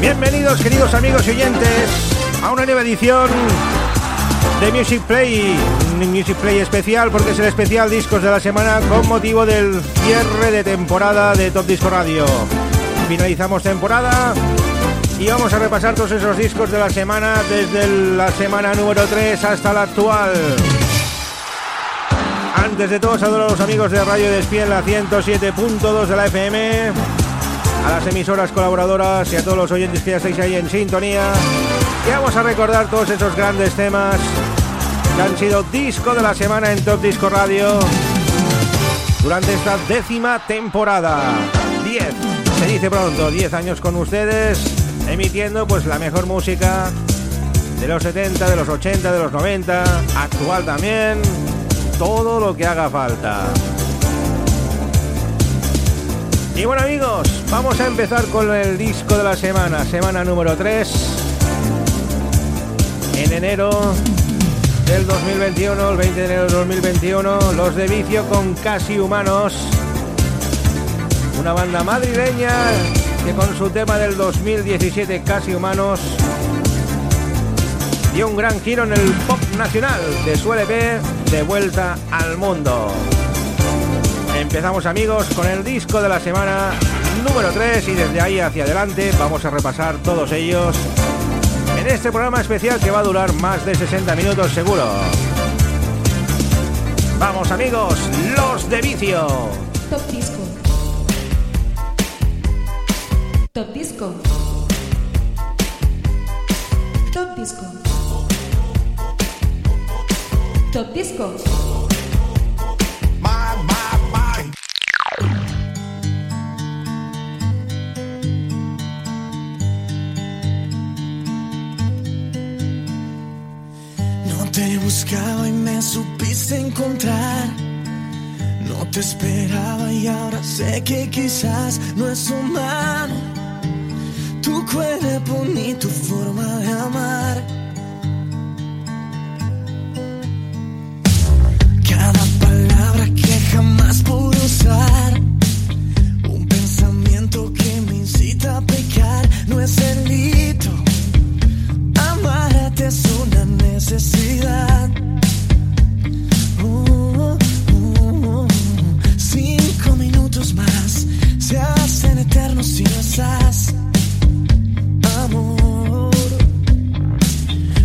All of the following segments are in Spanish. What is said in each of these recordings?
Bienvenidos queridos amigos y oyentes a una nueva edición de Music Play, un Music Play especial porque es el especial discos de la semana con motivo del cierre de temporada de Top Disco Radio. Finalizamos temporada y vamos a repasar todos esos discos de la semana desde la semana número 3 hasta la actual. Antes de todo, saludo a los amigos de Radio Despiel, la 107.2 de la FM a las emisoras colaboradoras y a todos los oyentes que ya estáis ahí en sintonía. Y vamos a recordar todos esos grandes temas que han sido disco de la semana en Top Disco Radio durante esta décima temporada. 10, se dice pronto, 10 años con ustedes, emitiendo pues la mejor música de los 70, de los 80, de los 90, actual también, todo lo que haga falta. Y bueno amigos, vamos a empezar con el disco de la semana, semana número 3. En enero del 2021, el 20 de enero del 2021, Los de Vicio con Casi Humanos. Una banda madrileña que con su tema del 2017, Casi Humanos, dio un gran giro en el pop nacional de su LP De Vuelta al Mundo. Empezamos amigos con el disco de la semana número 3 y desde ahí hacia adelante vamos a repasar todos ellos en este programa especial que va a durar más de 60 minutos seguro. Vamos amigos, los de vicio. Top Disco. Top Disco. Top Disco. Top Disco. Te buscaba y me supiste encontrar. No te esperaba y ahora sé que quizás no es humano. Tu cuerpo ni tu forma de amar. Cada palabra que jamás pude usar. Un pensamiento que me incita a pecar. No es delito. Amarte una necesidad. Oh, oh, oh. Cinco minutos más se hacen eternos si no estás. Amor,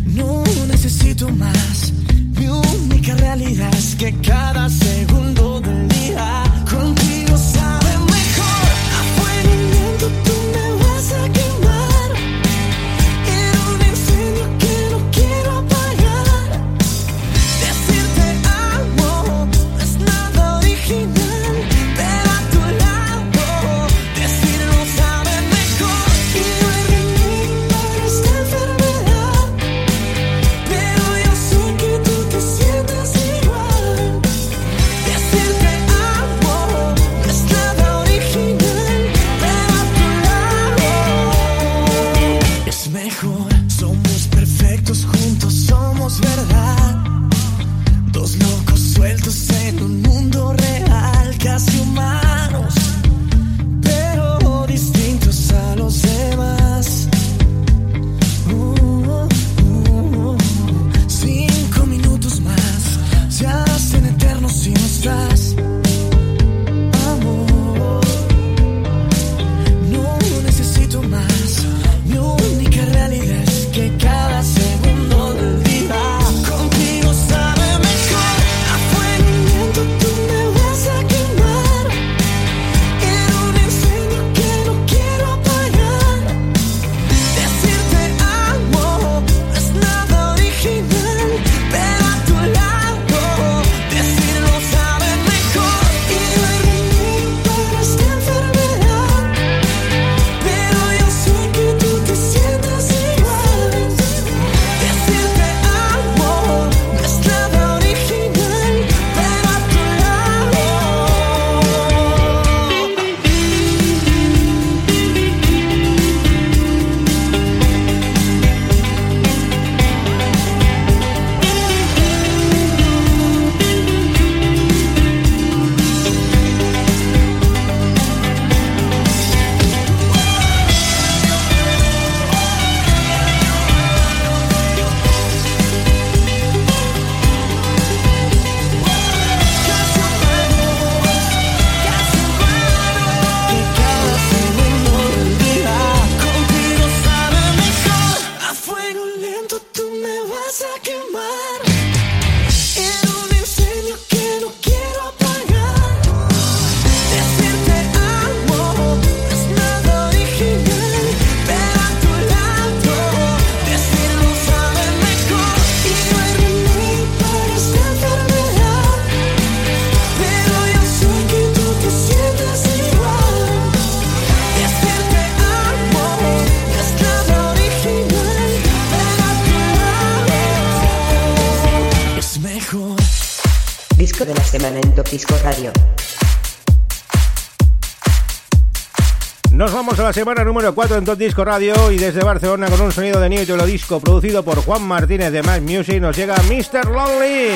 no necesito más. Mi única realidad es que cada segundo del semana número 4 en Top Disco Radio y desde Barcelona con un sonido de New Disco producido por Juan Martínez de Mad Music nos llega Mr. Lonely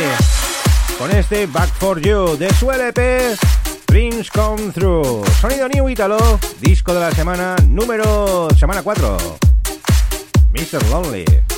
con este Back for You de su LP Dreams Come Through. Sonido New Italo, disco de la semana número semana 4. Mr. Lonely.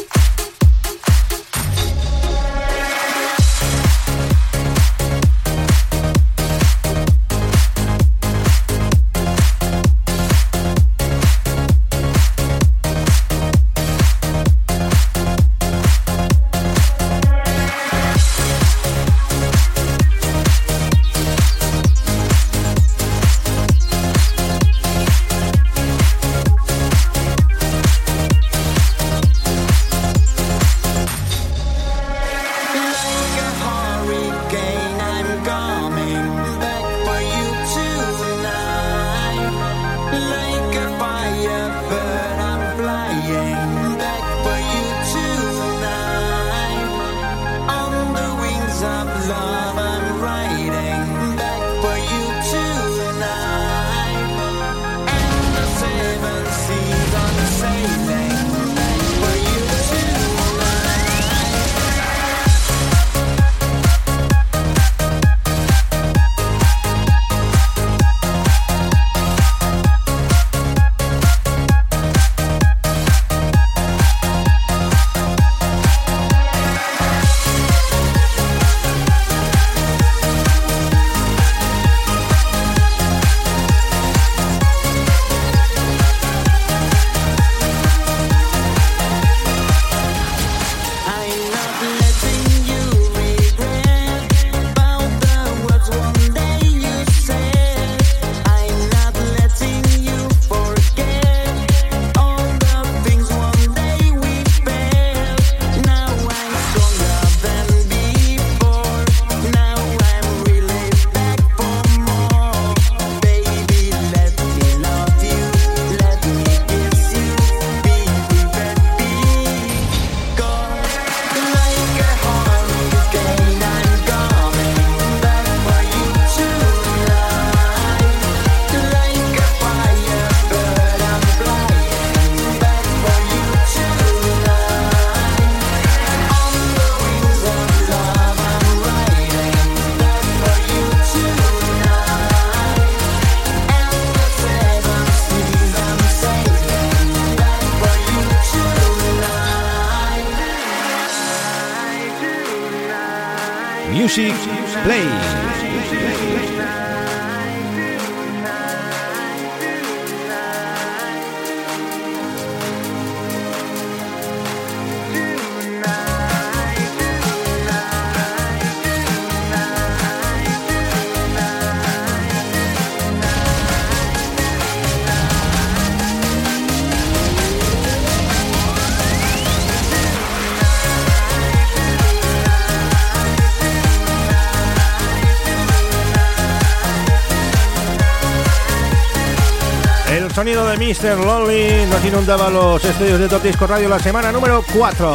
Sonido de Mr. Lonely nos inundaba los estudios de Top Disco Radio la semana número 4.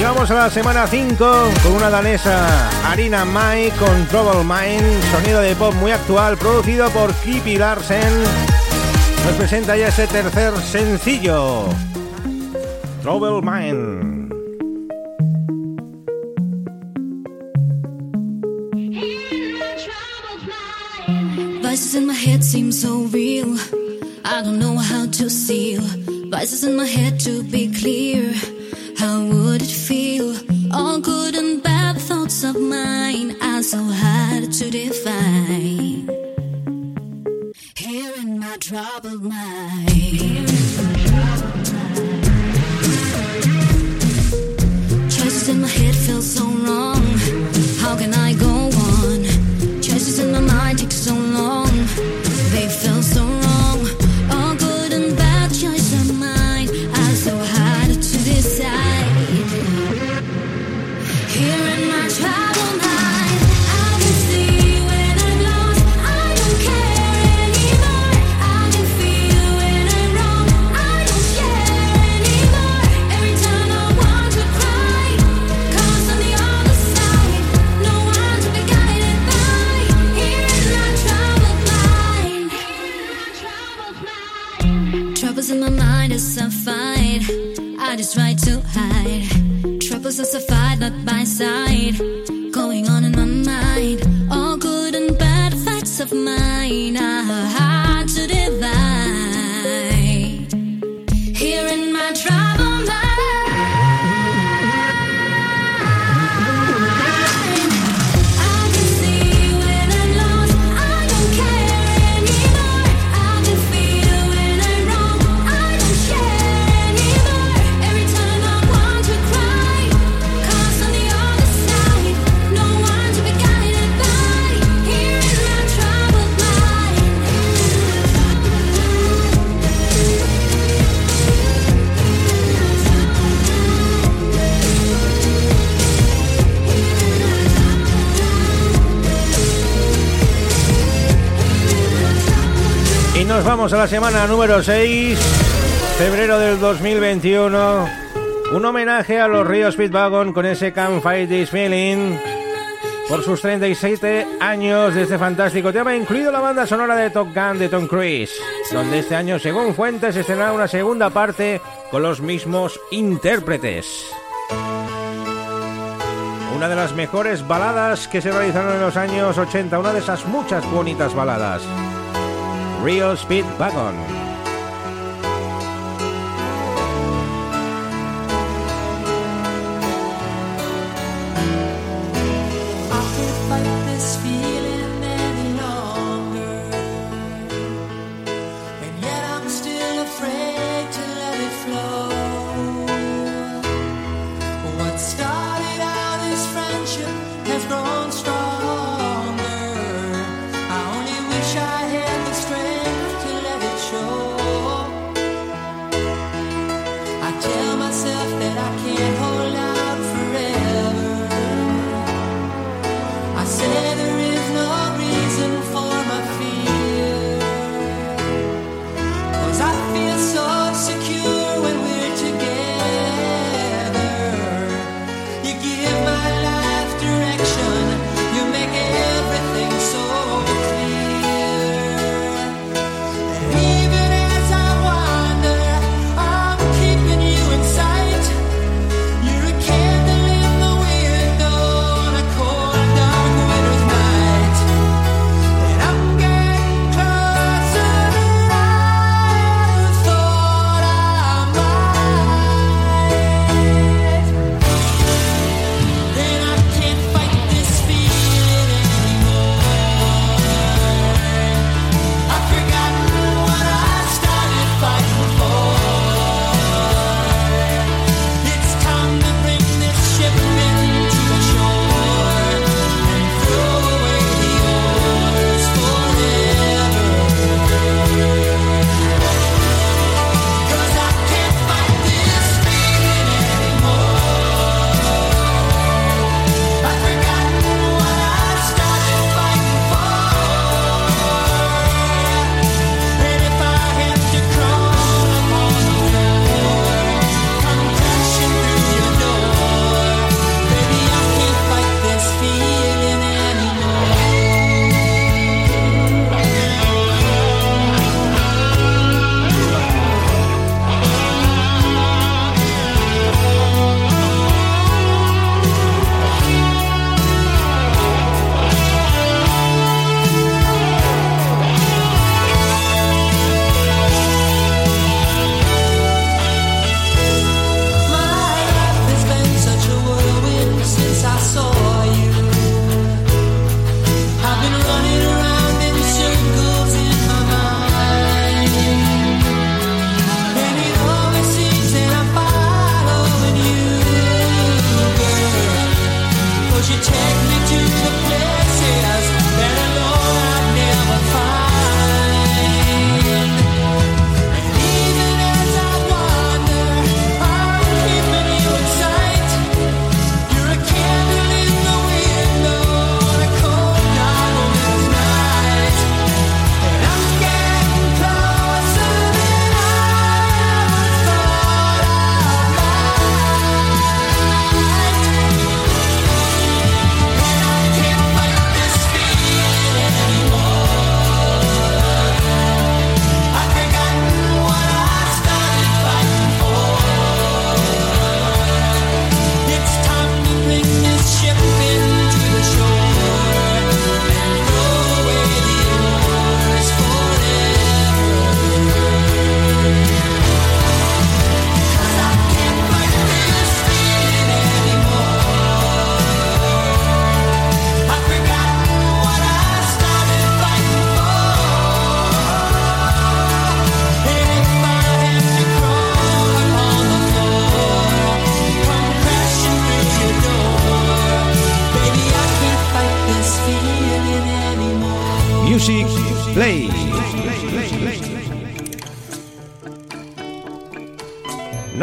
Y vamos a la semana 5 con una danesa, Arina Mai, con Trouble Mind, sonido de pop muy actual, producido por Kippy Larsen. Nos presenta ya ese tercer sencillo, Trouble Mind. I don't know how to seal. Voices in my head to a la semana número 6, febrero del 2021. Un homenaje a los Ríos Speedwagon con ese Can't Fight This Feeling. Por sus 37 años de este fantástico tema, incluido la banda sonora de Top Gun de Tom Cruise, donde este año, según fuentes, estrenará una segunda parte con los mismos intérpretes. Una de las mejores baladas que se realizaron en los años 80, una de esas muchas bonitas baladas. Rio Speed Wagon.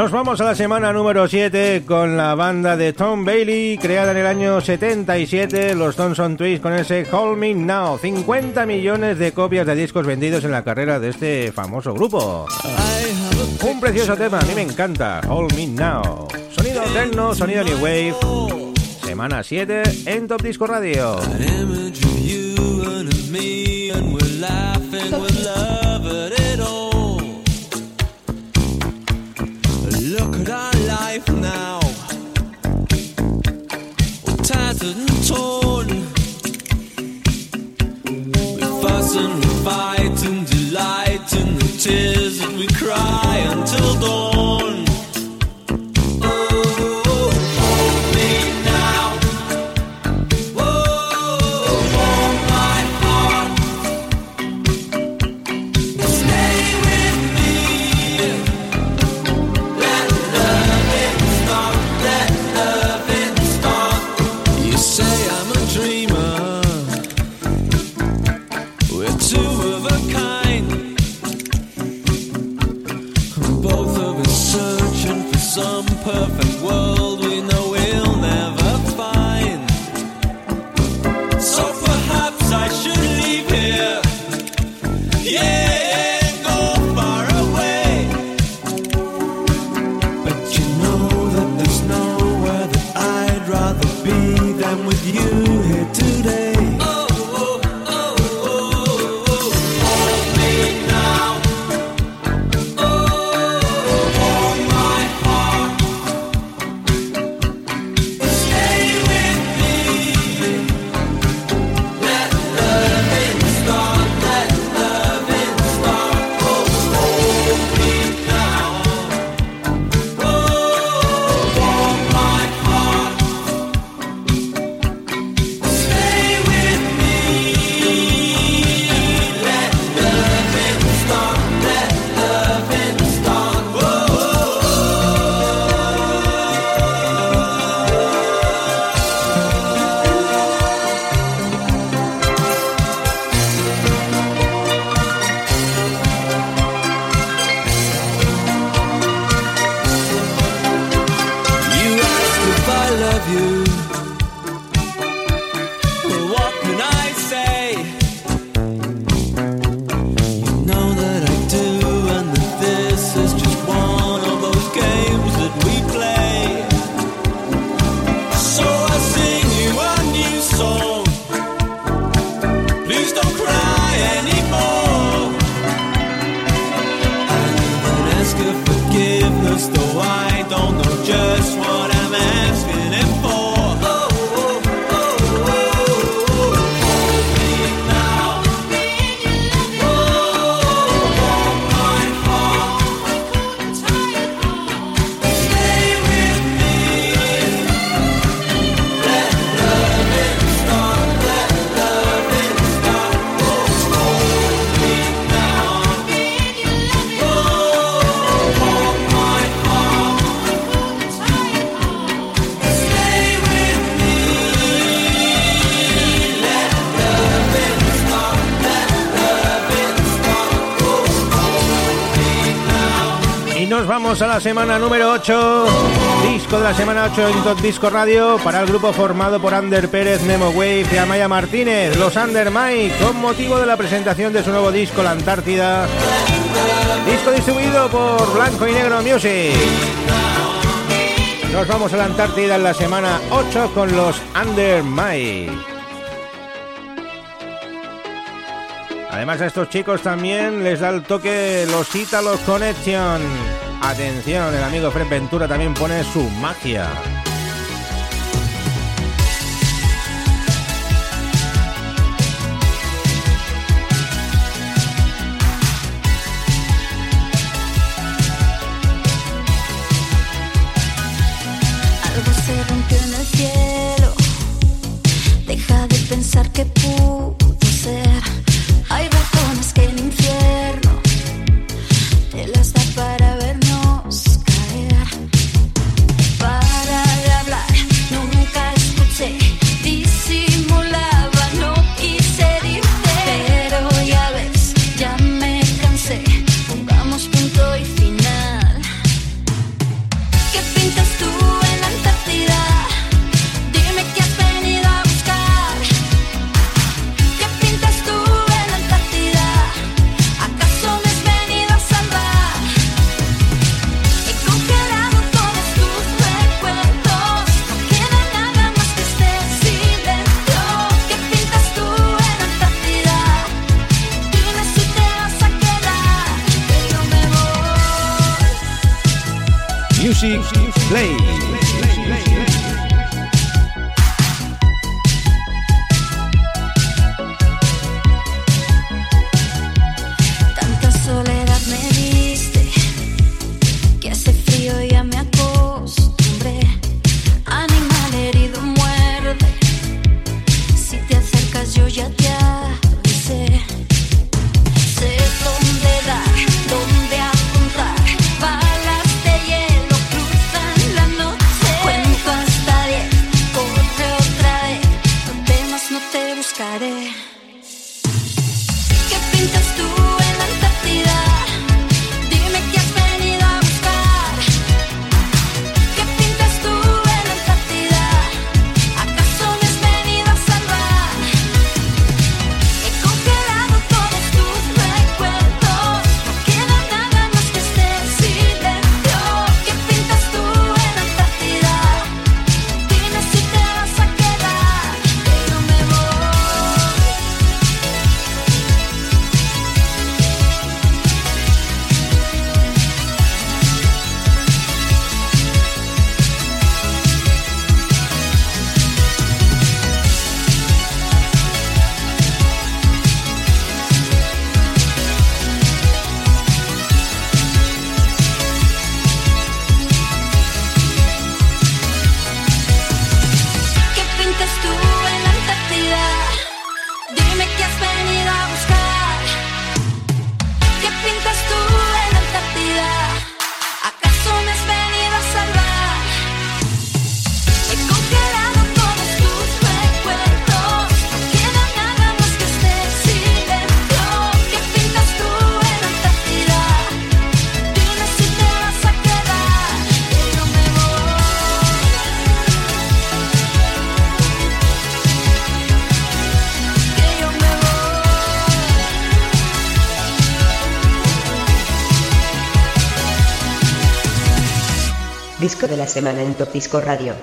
Nos vamos a la semana número 7 con la banda de Tom Bailey, creada en el año 77, los Thompson Twins con ese Hold Me Now. 50 millones de copias de discos vendidos en la carrera de este famoso grupo. Un precioso tema, a mí me encanta, Hold Me Now. Sonido techno, sonido new wave. Semana 7 en Top Disco Radio. Fight and the tears that we cry until dawn. La semana número 8, disco de la semana 8 en Top Disco Radio para el grupo formado por Ander Pérez, Nemo Wave y Amaya Martínez, los Under Mike, con motivo de la presentación de su nuevo disco La Antártida. Disco distribuido por Blanco y Negro Music. Nos vamos a la Antártida en la semana 8 con los Under Mike. Además a estos chicos también les da el toque los Italos Connection. Atención, el amigo Fred Ventura también pone su magia. Semana en Top Disco Radio.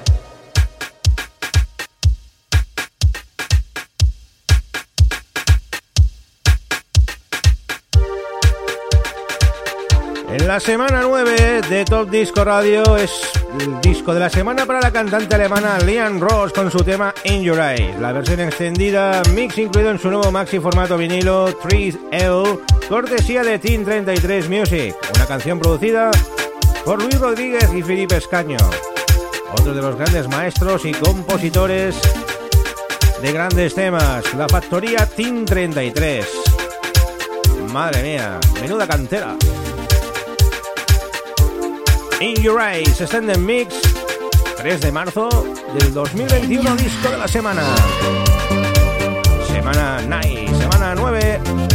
En la semana 9 de Top Disco Radio es el disco de la semana para la cantante alemana Lian Ross con su tema In Your. La versión extendida, mix incluido en su nuevo maxi formato vinilo 3L, cortesía de Team 33 Music. Una canción producida por Luis Rodríguez y Felipe Escaño. Otro de los grandes maestros y compositores de grandes temas, la factoría Team 33. Madre mía, menuda cantera. In Your Eyes, Extended Mix, 3 de marzo del 2021, disco de la semana. Semana nice, semana 9.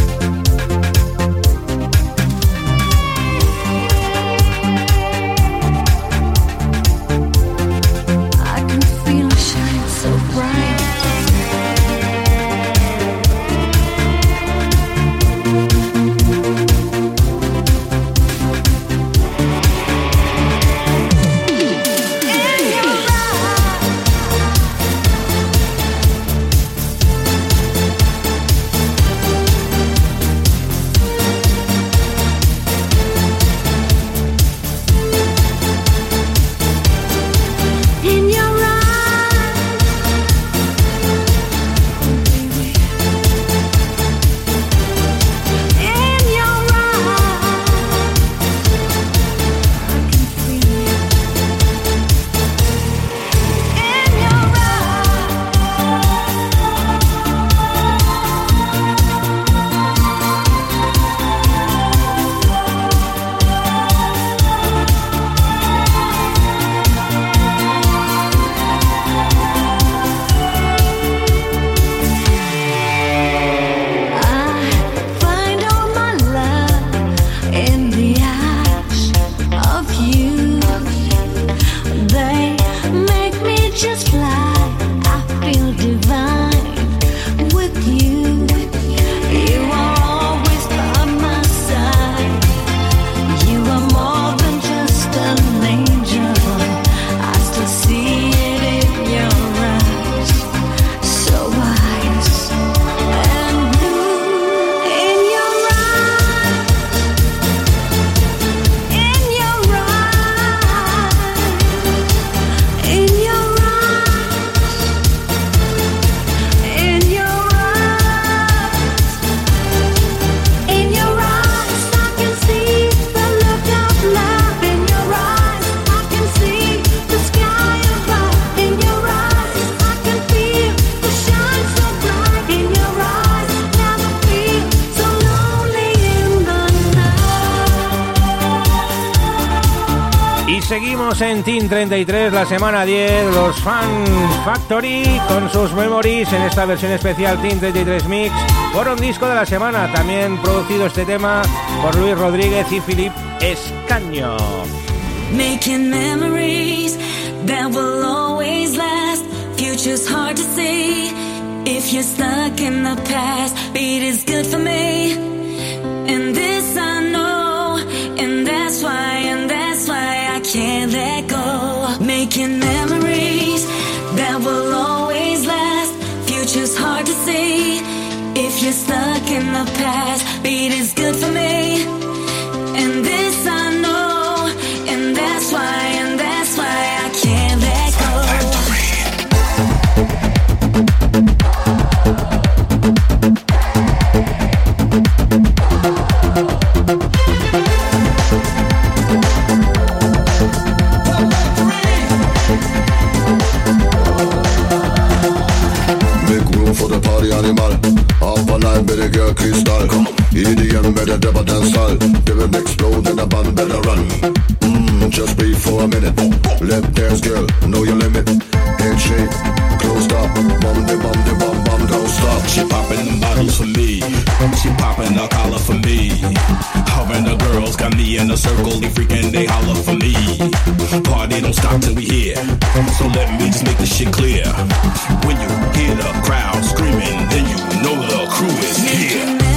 Seguimos en Team 33, la semana 10, los Fan Factory con sus memories en esta versión especial Team 33 Mix un disco de la semana, también producido este tema por Luis Rodríguez y Filip Escaño. Making memories that will always last. Future's hard to see if you're stuck in the past. Beat is good for me, will always last. Future's hard to see if you're stuck in the past. Beat is good for me, better than salt. They will explode and the band better run. Mmm, just wait for a minute. Left dance girl, know your limit. Head shake, closed up. Bum de bum de bum bum, don't stop. She popping them bottles for me. She popping the collar for me. Her the girls got me in a circle. They freaking they holler for me. Party don't stop till we hear. So let me just make this shit clear. When you hear the crowd screaming, then you know the crew is here.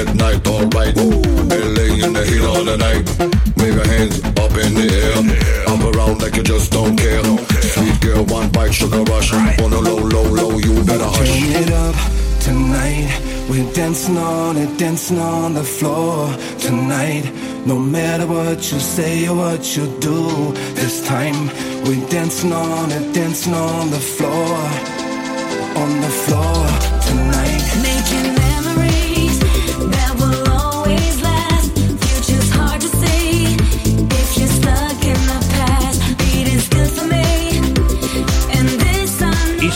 Get night, alright. LA in the heat of the night. Wave your hands up in the air. Up around like you just don't care. Sweet girl, one bite, sugar rush. On a low, low, low, you better hush. Turn it up tonight. We're dancing on it, dancing on the floor tonight. No matter what you say or what you do, this time we're dancing on it, dancing on the floor, on the floor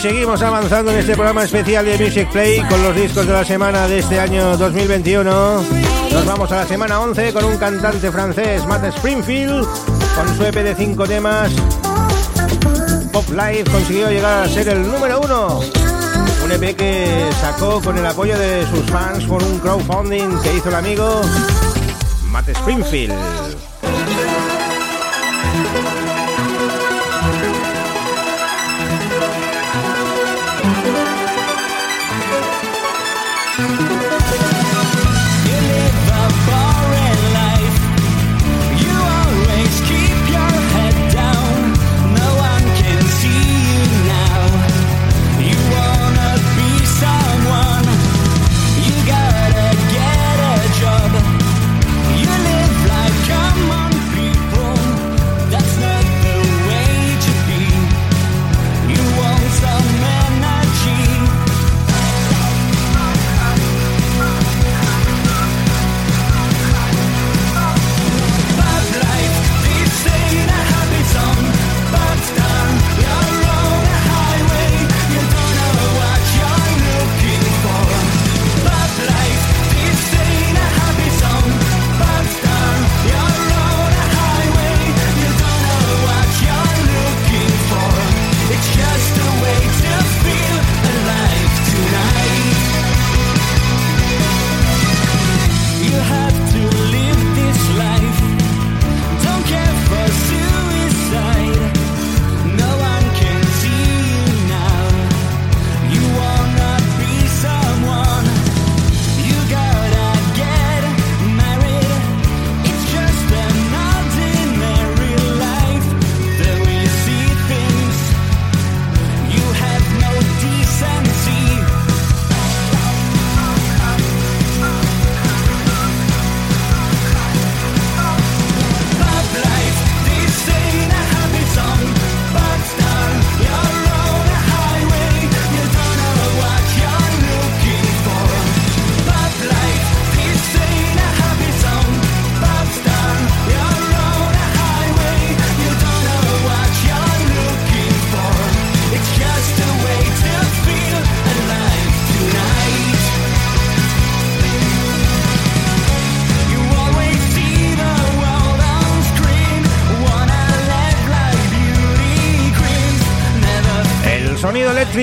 seguimos avanzando en este programa especial de Music Play con los discos de la semana de este año 2021. Nos vamos a la semana 11 con un cantante francés, Matt Springfield, con su EP de 5 temas. Pop Life consiguió llegar a ser el número uno. Un EP que sacó con el apoyo de sus fans por un crowdfunding que hizo el amigo Matt Springfield.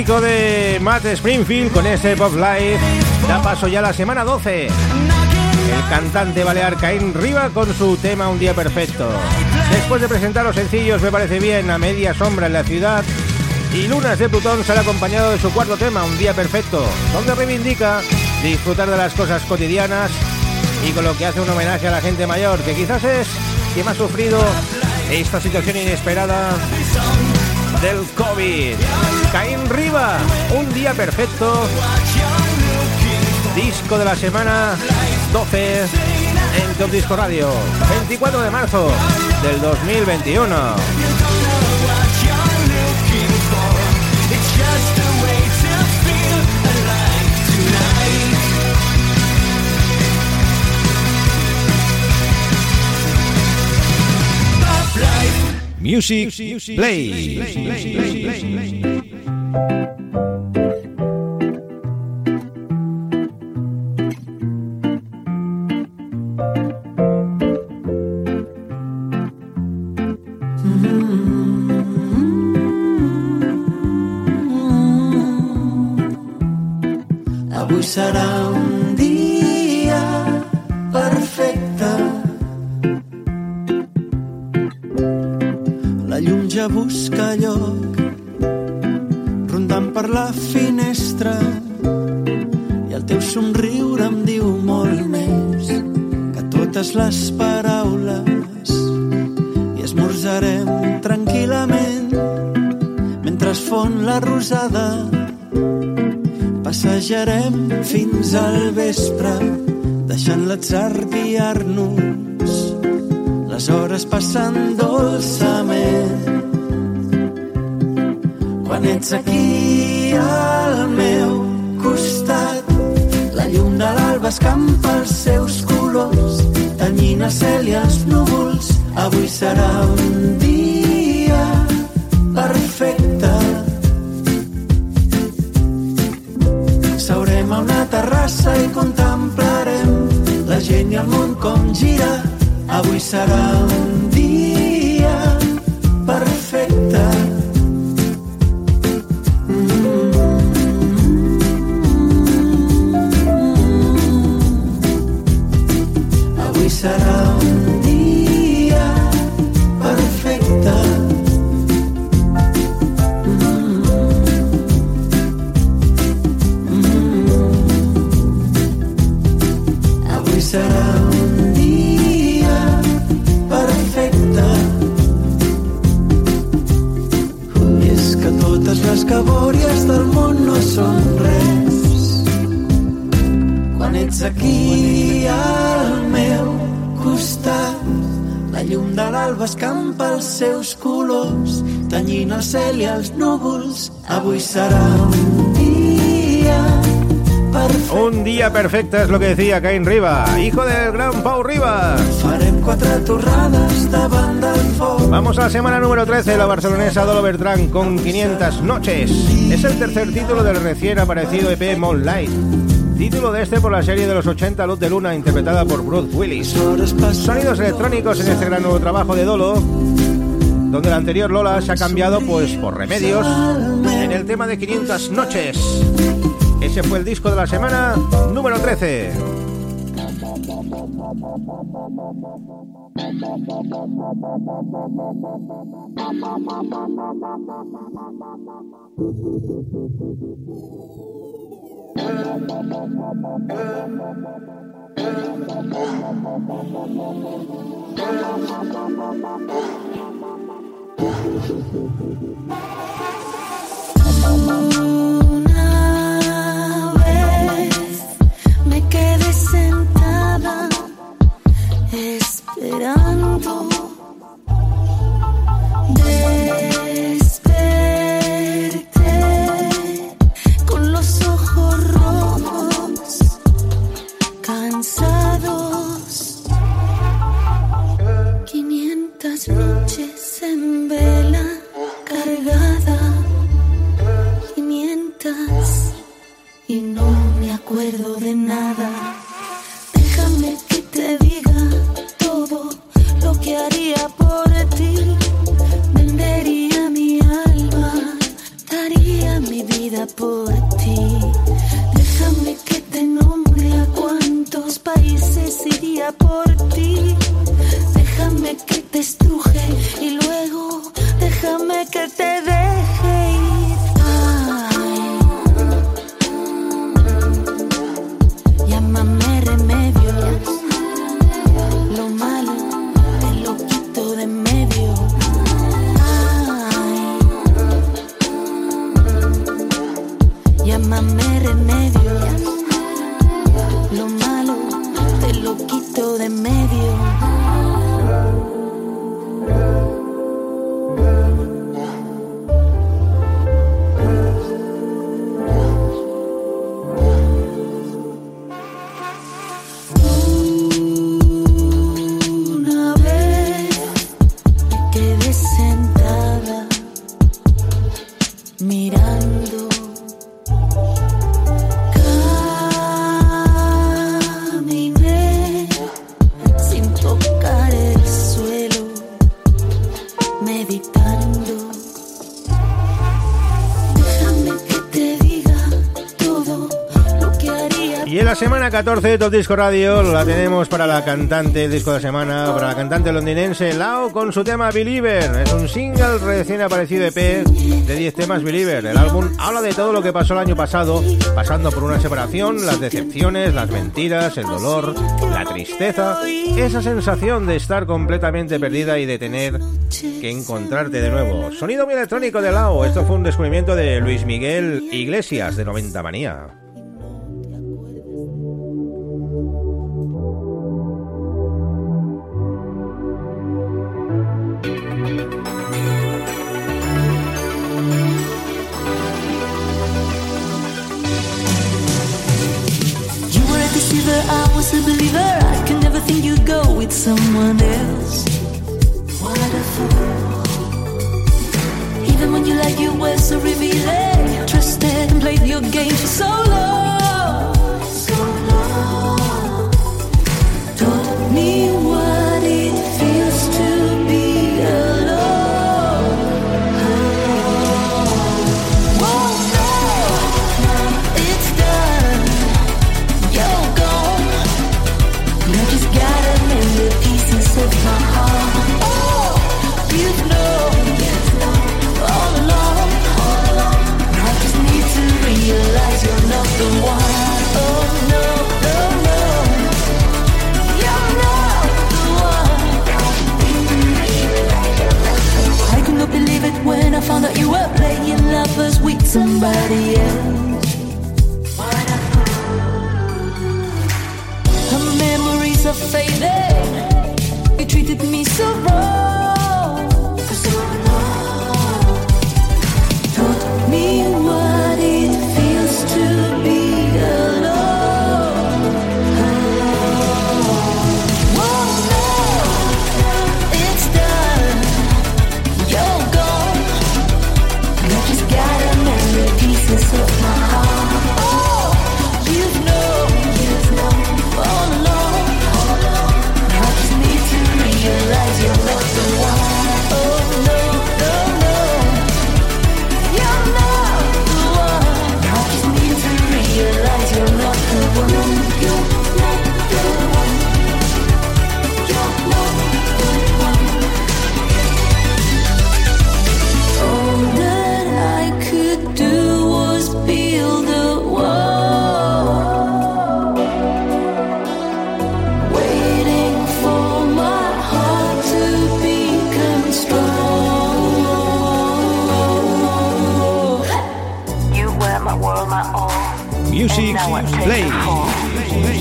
Eléctrico de Matt Springfield con este Pop Live da paso ya a la semana 12. El cantante balear Caín Riva con su tema Un Día Perfecto. Después de presentar los sencillos Me Parece Bien, A Media Sombra en la Ciudad y Lunas de Plutón sale acompañado de su cuarto tema, Un Día Perfecto, donde reivindica disfrutar de las cosas cotidianas y con lo que hace un homenaje a la gente mayor, que quizás es quien ha sufrido esta situación inesperada del COVID. Caín Riva, Un Día Perfecto, disco de la semana 12 en Top Disco Radio, 24 de marzo del 2021. Music, Play. Thank you. Al vespre, deixant l'atzar guiar-nos, sarà Perfecto es lo que decía Caín Riva, hijo del gran Pau Riva. Farem quatre torrades davant del foc. Vamos a la semana número 13, la barcelonesa Dolo Bertrán con 500 noches. Es el tercer título del recién aparecido EP Moonlight. Título de este por la serie de los 80 Luz de Luna interpretada por Bruce Willis. Sonidos electrónicos en este gran nuevo trabajo de Dolo, donde el anterior Lola se ha cambiado pues por remedios en el tema de 500 noches. Ese fue el disco de la semana número 13. Esperando. Mi vida por ti. Déjame que te nombre a cuántos países iría por ti. Déjame que te estruje y luego déjame que te deje 14 de Top Disco Radio la tenemos para la cantante, disco de semana, para la cantante londinense Lao con su tema Believer. Es un single recién aparecido EP de 10 temas Believer. El álbum habla de todo lo que pasó el año pasado, pasando por una separación, las decepciones, las mentiras, el dolor, la tristeza, esa sensación de estar completamente perdida y de tener que encontrarte de nuevo. Sonido muy electrónico de Lao. Esto fue un descubrimiento de Luis Miguel Iglesias de 90 Manía. Found out you were playing lovers with somebody else. Her memories are fading. You treated me so wrong Play.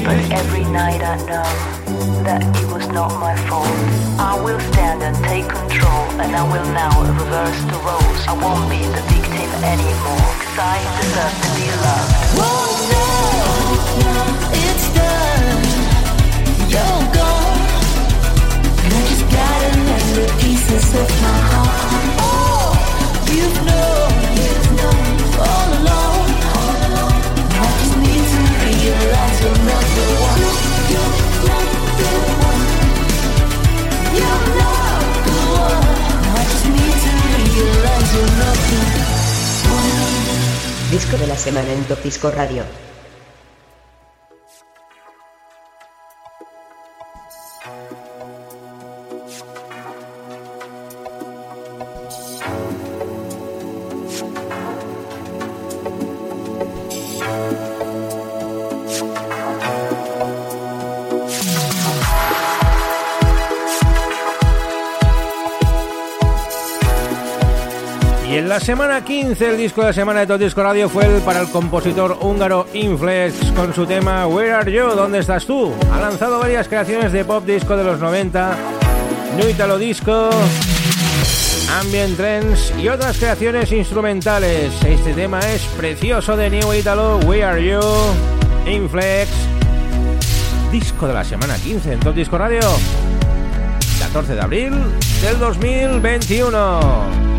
But every night I know that it was not my fault. I will stand and take control, and I will now reverse the roles. I won't be the victim anymore, cause I deserve to be loved. Oh no, no, it's done. You're gone. And I just got a million pieces of my heart. Oh, you've known, you've known all Disco de la semana en Top Disco Radio. Semana 15 el disco de la semana de Top Disco Radio fue el para el compositor húngaro Inflex con su tema Where Are You? ¿Dónde estás tú? Ha lanzado varias creaciones de pop disco de los 90, New Italo Disco, Ambient Trends y otras creaciones instrumentales. Este tema es precioso de New Italo, Where Are You? Inflex, disco de la semana 15 en Top Disco Radio, 14 de abril del 2021.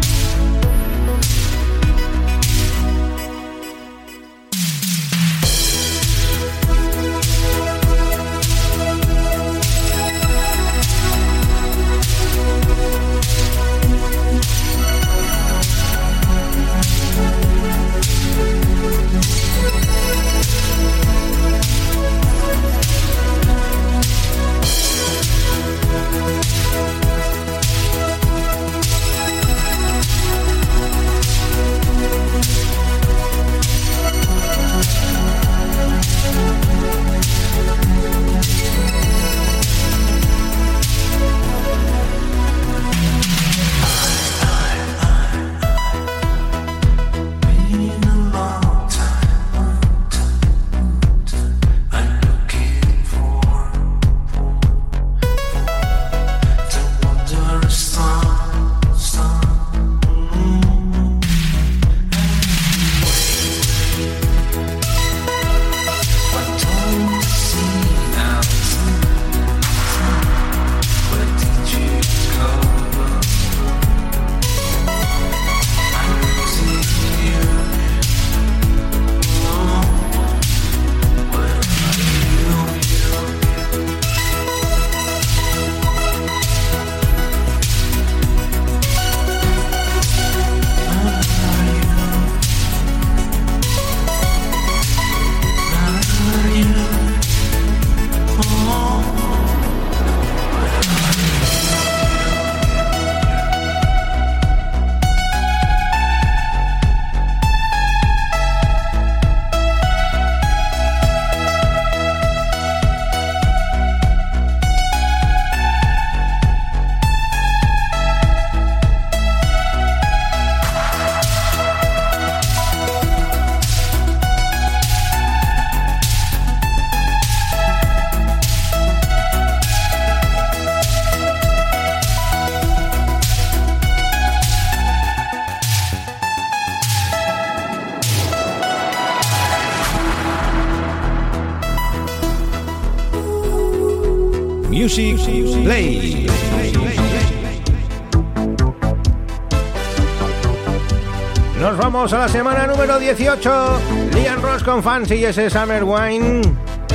Nos vamos a la semana número 18. Liam Ross con Fancy y ese Summer Wine.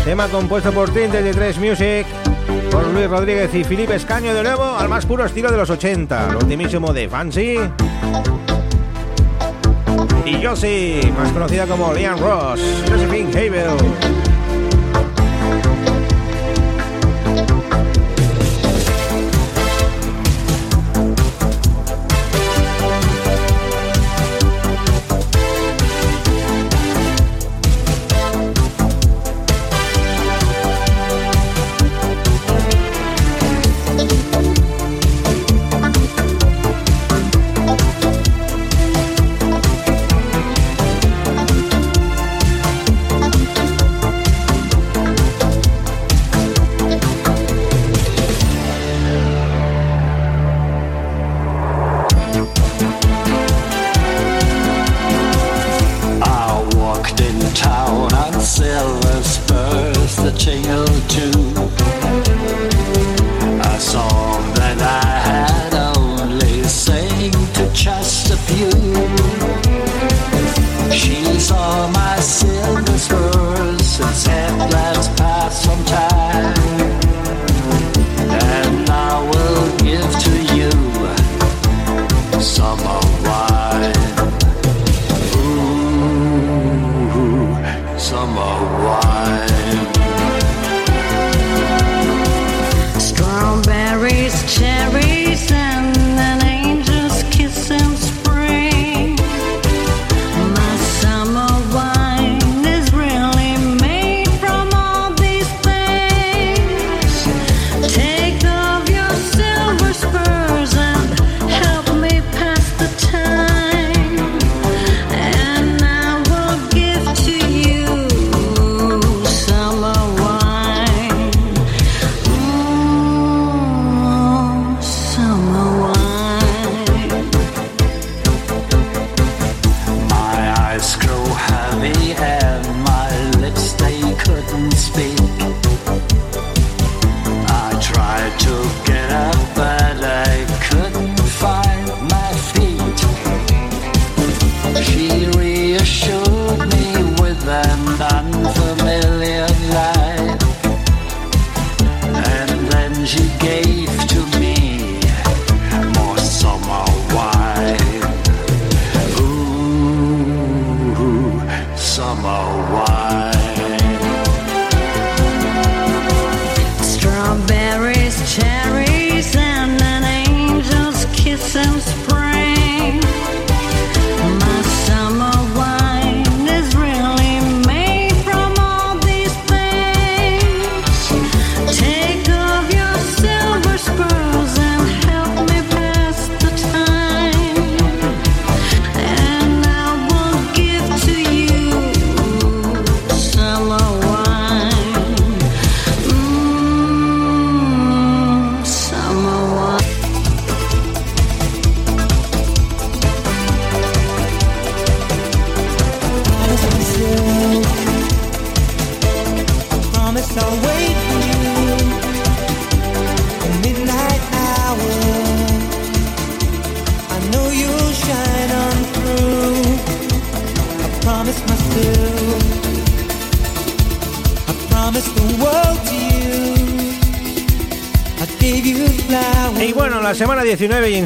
Tema compuesto por T3 Music. Por Luis Rodríguez y Felipe Escaño de nuevo al más puro estilo de los 80. Lo ultimísimo de Fancy. Y Josie, más conocida como Liam Ross. Josephine Havel.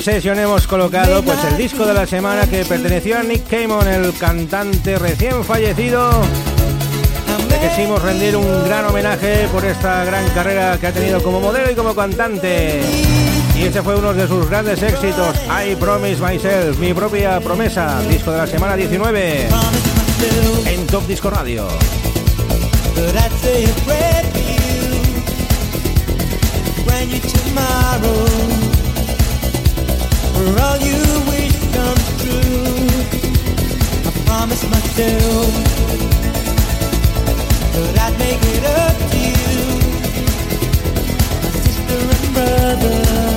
En sesión hemos colocado pues el disco de la semana que perteneció a Nick Cayman, el cantante recién fallecido. Le quisimos rendir un gran homenaje por esta gran carrera que ha tenido como modelo y como cantante. Y este fue uno de sus grandes éxitos, I Promise Myself, mi propia promesa, disco de la semana 19 en Top Disco Radio. Make it up to you, my sister and brother.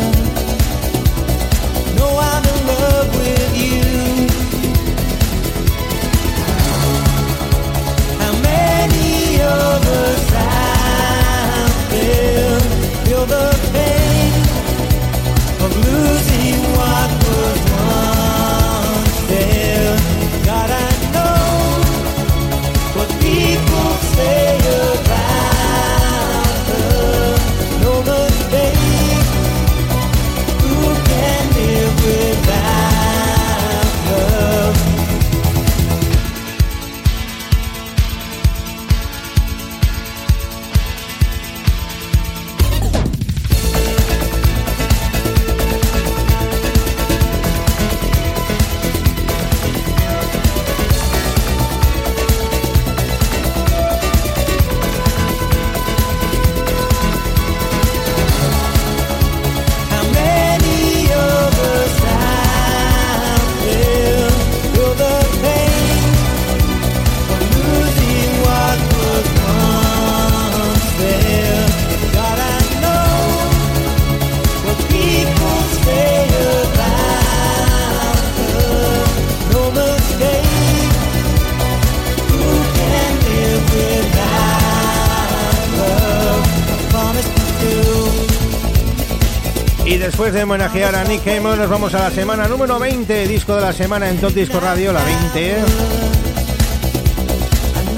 homenajear a Nick Hammond, nos vamos a la semana número 20, disco de la semana en Top Disco Radio, la 20.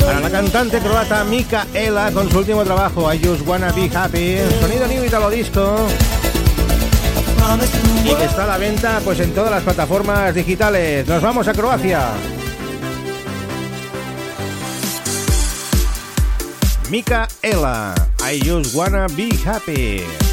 Para la cantante croata Mikaela con su último trabajo, I Just Wanna Be Happy, sonido New Italo Disco. Y que está a la venta pues en todas las plataformas digitales. Nos vamos a Croacia. Mikaela, I Just Wanna Be Happy.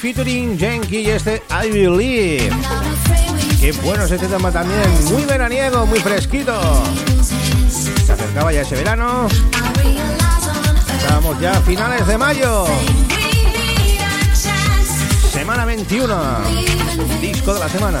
featuring Jenky y este I Believe. Qué bueno es este tema también, muy veraniego, muy fresquito. Se acercaba ya ese verano. Estábamos ya a finales de mayo. Semana 21. Disco de la semana.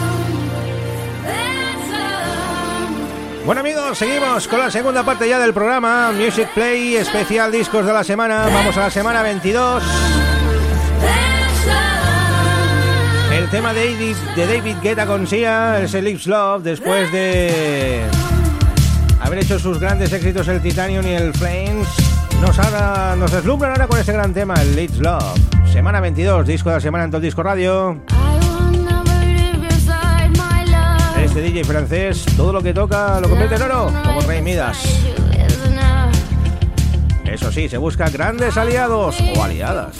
Bueno amigos, seguimos con la segunda parte ya del programa Music Play, especial discos de la semana. Vamos a la semana 22. El tema de David, de David Guetta con Sia es el Lips Love después de haber hecho sus grandes éxitos el Titanium y el Flames. Nos, hará- nos deslumbran ahora con este gran tema, el Lips Love. Semana 22, disco de la semana en todo disco radio. Este DJ francés, todo lo que toca lo convierte en oro, como Rey Midas. Eso sí, se busca grandes aliados o aliadas.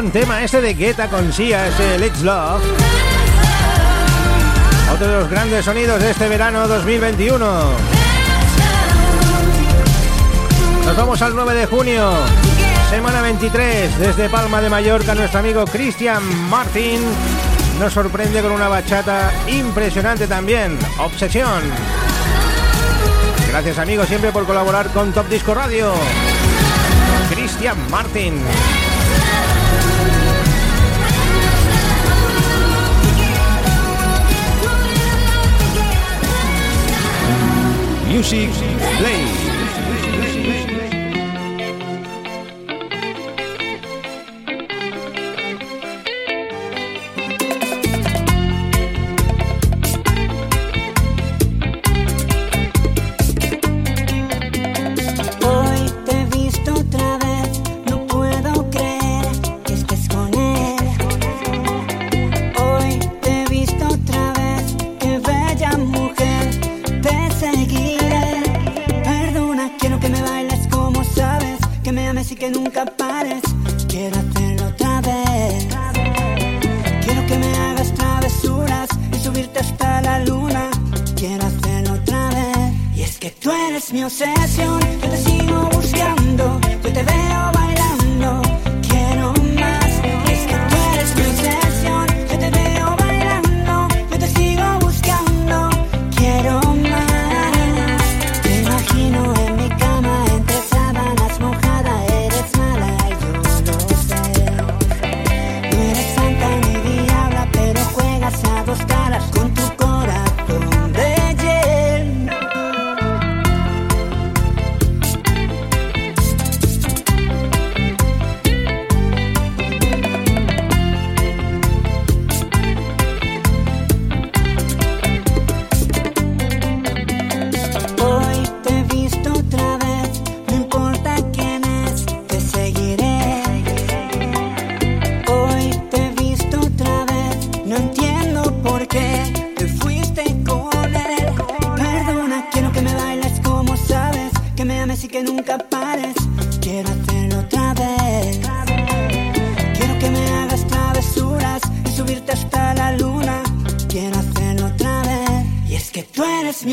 Gran tema este de Guetta con Sia, ese Let's Love. Otro de los grandes sonidos de este verano 2021. Nos vamos al 9 de junio, semana 23, desde Palma de Mallorca, nuestro amigo Cristian Martín nos sorprende con una bachata impresionante también, Obsesión. Gracias amigos siempre por colaborar con Top Disco Radio. Cristian Martín. Music Play.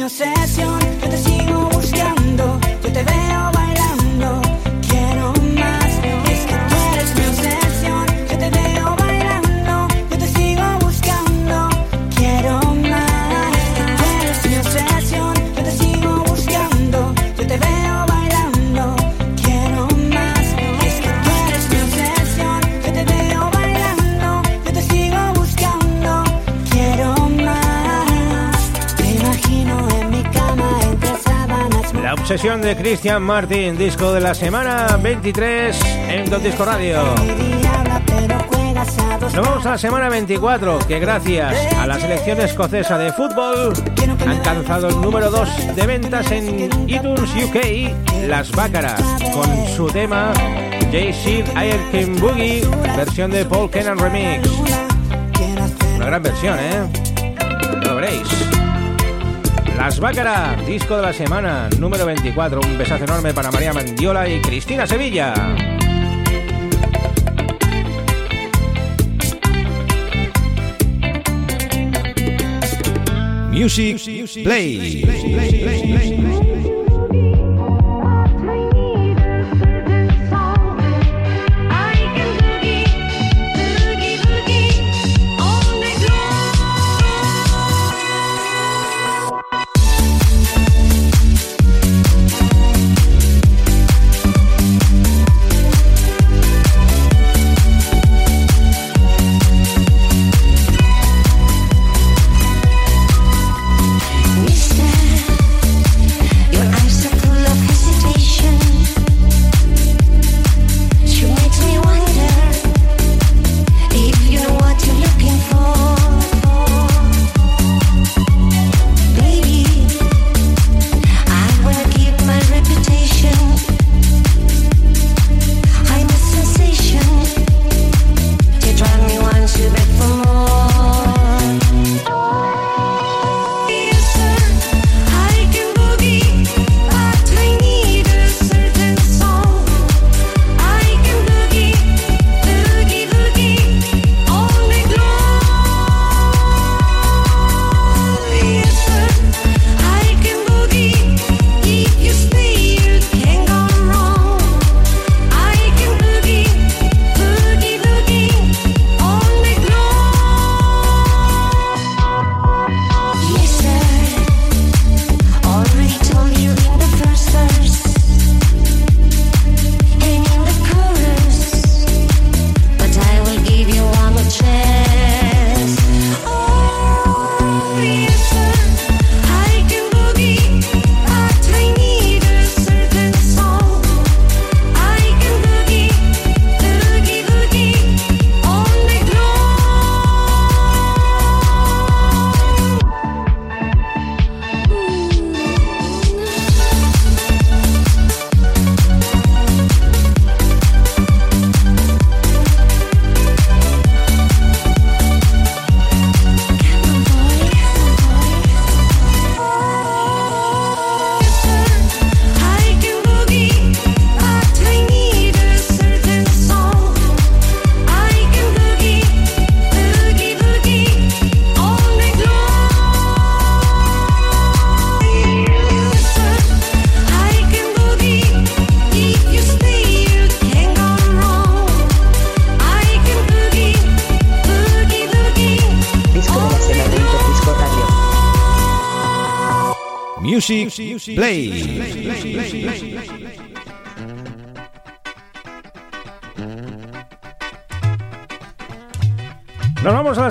Obsesión, de Cristian Martín, disco de la semana 23 en Top Disco Radio. Nos vamos a la semana 24, que gracias a la selección escocesa de fútbol han alcanzado el número 2 de ventas en iTunes UK, Las Bácaras, con su tema Air King Boogie, versión de Paul Kennan Remix. Una gran versión, ¿eh? Las disco de la semana, número 24. Un besazo enorme para María Mandiola y Cristina Sevilla. Music Play.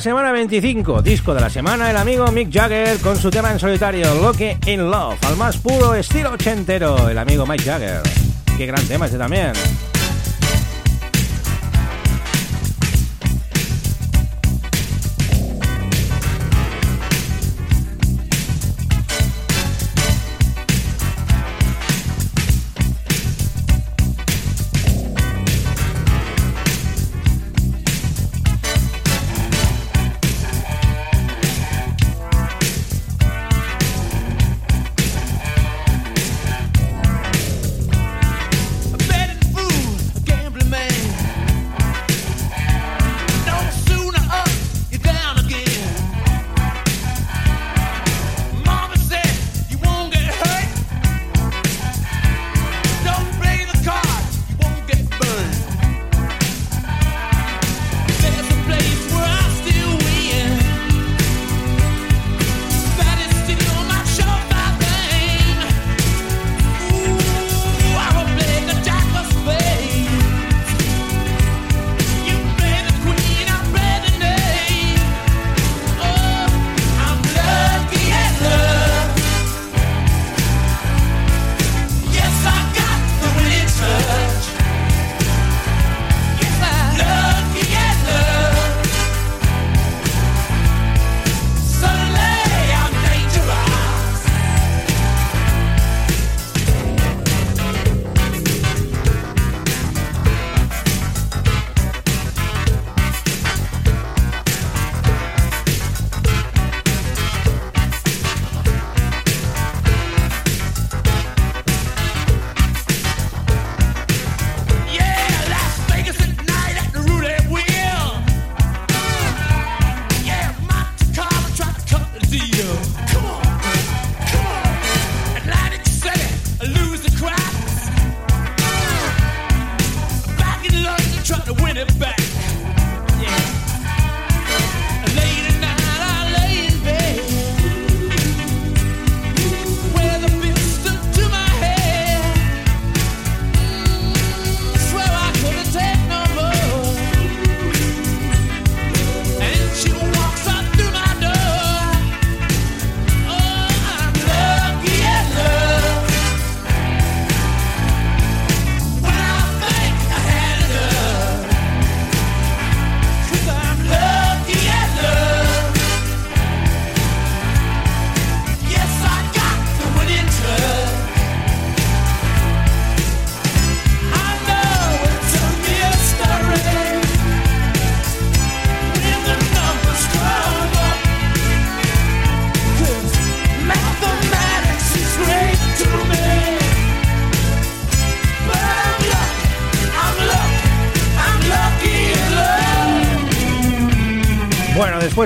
Semana 25, disco de la semana, el amigo Mick Jagger con su tema en solitario, Lucky in Love, al más puro estilo ochentero, el amigo Mike Jagger. Qué gran tema este también.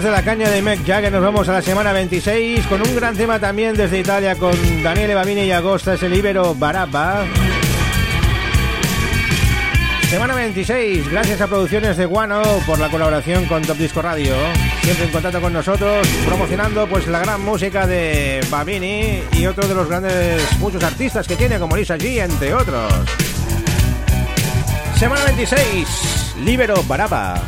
De la caña de Mick Jagger nos vamos a la semana 26 con un gran tema también desde Italia con Daniele Babini y Agosta, es el Ibero Barabba. Semana 26, gracias a Producciones de Guano por la colaboración con Top Disco Radio. Siempre en contacto con nosotros, promocionando pues la gran música de Babini y otro de los grandes, muchos artistas que tiene, como Lisa G, entre otros. Semana 26, Libero Barabba.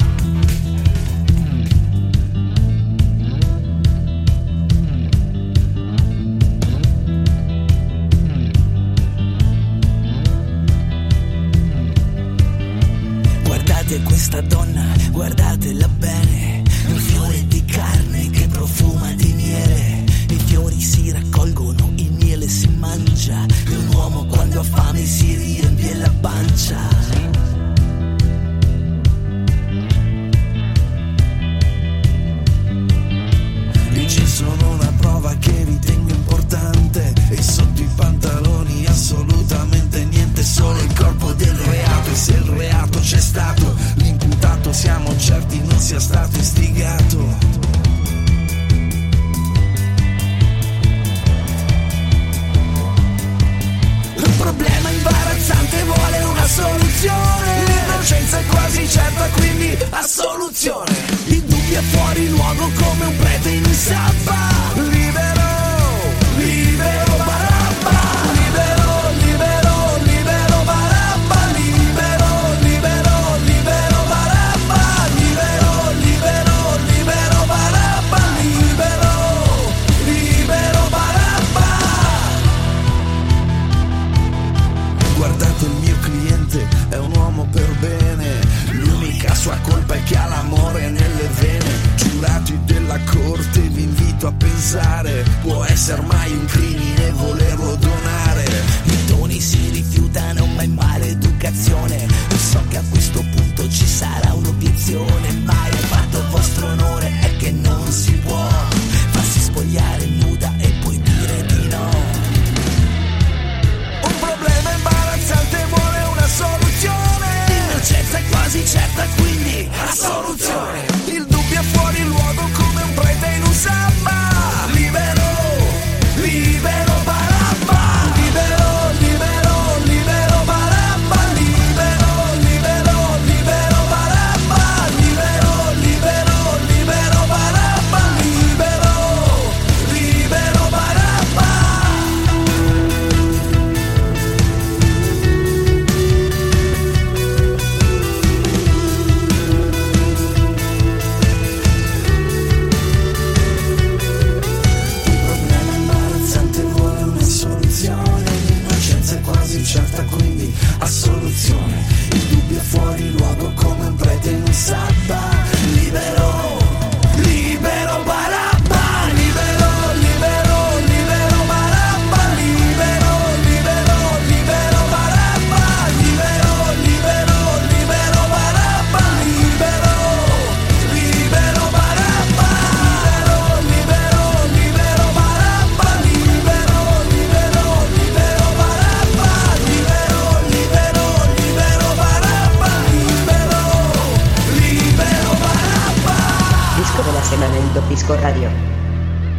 Radio.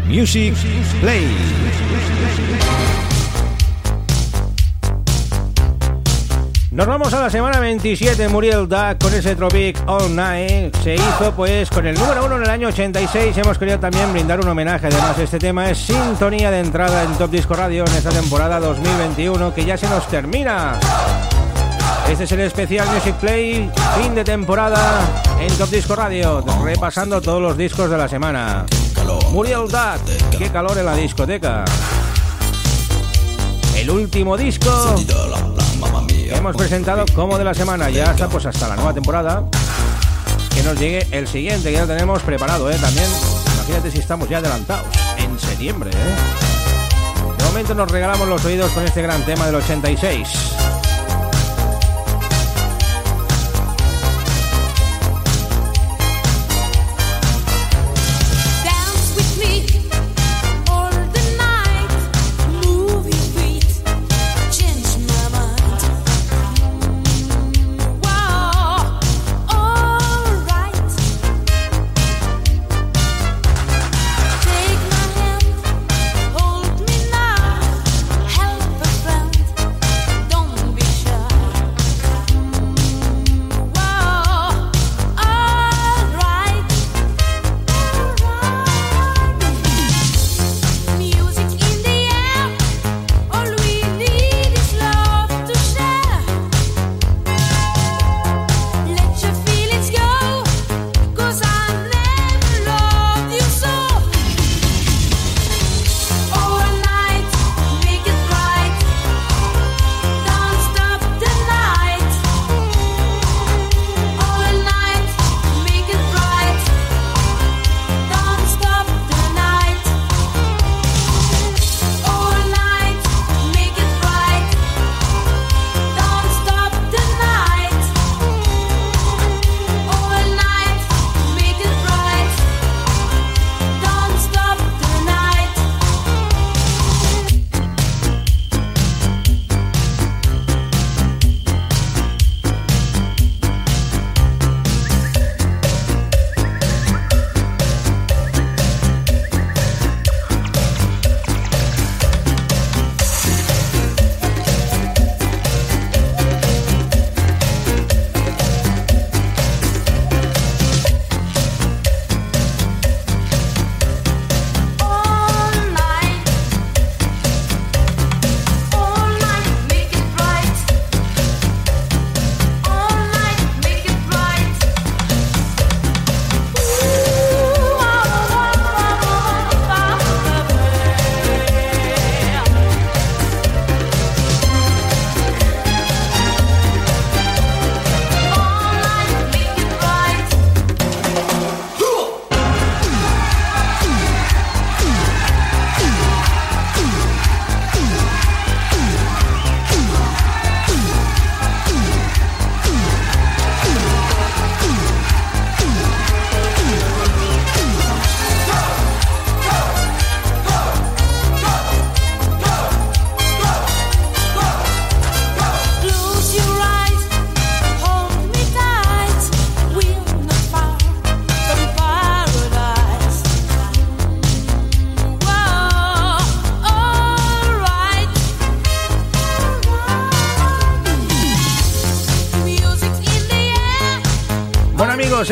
Music Play. Nos vamos a la semana 27, Muriel Duck con ese Tropic All Night. Se hizo pues con el número uno en el año 86. Hemos querido también brindar un homenaje. Además, este tema es sintonía de entrada en Top Disco Radio en esta temporada 2021 que ya se nos termina. Este es el especial Music Play, fin de temporada en Top Disco Radio, repasando todos los discos de la semana. Muriel Duck, qué calor en la discoteca. El último disco que hemos presentado como de la semana, ya está pues hasta la nueva temporada. Que nos llegue el siguiente, que ya tenemos preparado, ¿eh? También, imagínate si estamos ya adelantados, en septiembre, ¿eh? De momento nos regalamos los oídos con este gran tema del 86.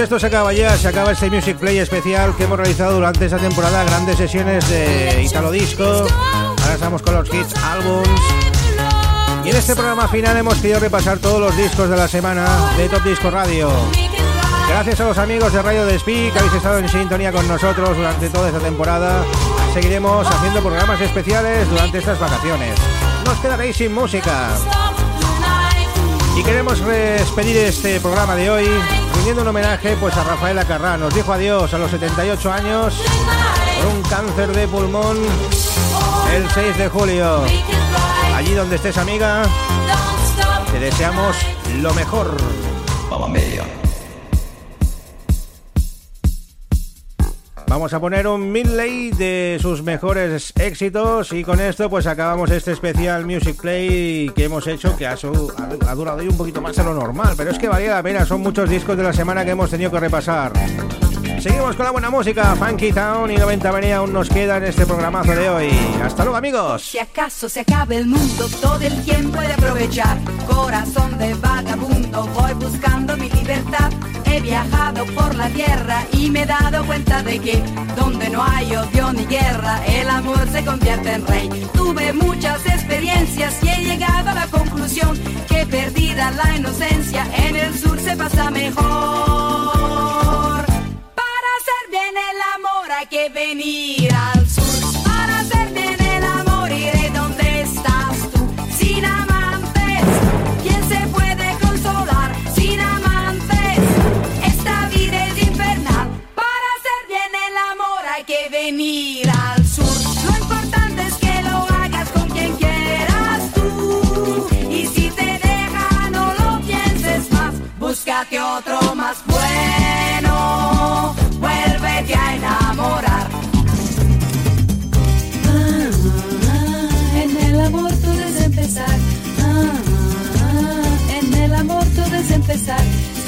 Esto se acaba ya, se acaba este Music Play especial que hemos realizado durante esta temporada, grandes sesiones de Italo Disco. Ahora estamos con los hits, álbums. Y en este programa final hemos querido repasar todos los discos de la semana de Top Disco Radio. Gracias a los amigos de Radio Despí que habéis estado en sintonía con nosotros durante toda esta temporada. Seguiremos haciendo programas especiales durante estas vacaciones. Nos quedaréis sin música. Y queremos despedir este programa de hoy rindiendo un homenaje pues a Rafael Acarrá. Nos dijo adiós a los 78 años por un cáncer de pulmón el 6 de julio. Allí donde estés amiga, te deseamos lo mejor. Vamos a poner un medley de sus mejores éxitos y con esto pues acabamos este especial Music Play que hemos hecho que ha- ha durado hoy un poquito más de lo normal, pero es que valía la pena, son muchos discos de la semana que hemos tenido que repasar. Seguimos con la buena música, Funky Town y 90 venía aún nos queda en este programazo de hoy. Hasta luego amigos. Si acaso se acaba el mundo, todo el tiempo he de aprovechar. Corazón de vagabundo, voy buscando mi libertad. He viajado por la tierra y me he dado cuenta de que donde no hay odio ni guerra, el amor se convierte en rey. Tuve muchas experiencias y he llegado a la conclusión que perdida la inocencia, en el sur se pasa mejor. Que venir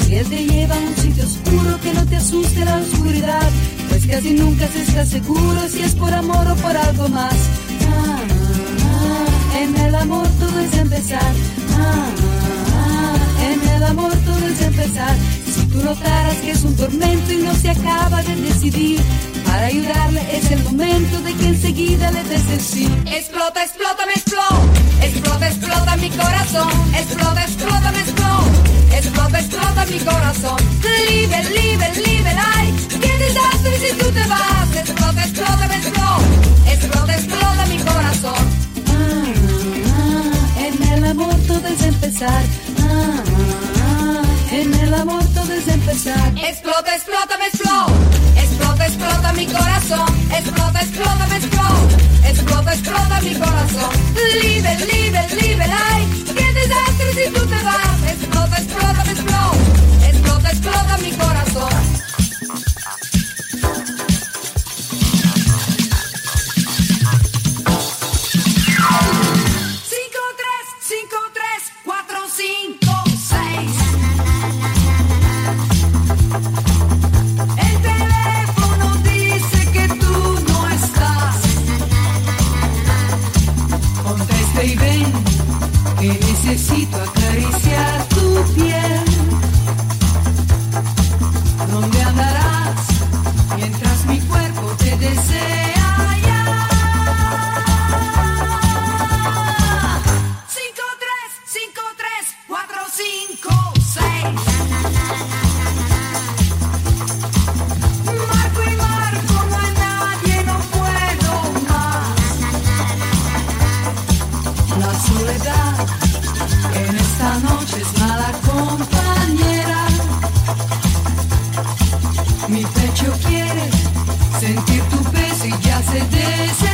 Si él te lleva a un sitio oscuro, que no te asuste la oscuridad. Pues casi nunca se está seguro si es por amor o por algo más. Ah, ah, en el amor todo es empezar. Ah, en el amor todo es empezar. Si tú notaras que es un tormento y no se acaba de decidir, para ayudarle es el momento de que enseguida le des el sí. Explota, explota, me explota. Explota, explota mi corazón. Explota, explota, me explota. Explota, explota mi corazón. Libre, libre, libre, ay. Qué desastre si tú te vas. Explota, explota, explota. Explota, explota mi corazón. Ah, ah, en el amor todo es empezar. Ah, ah, en el amor todo es empezar. Explota, explota, me explota. Explota, explota mi corazón. Explota, explota, me explota. Explota, explota mi corazón. Libre, libre, libre, ay. Qué desastre si tú te tu peso y ya se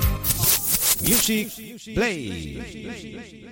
Music Play.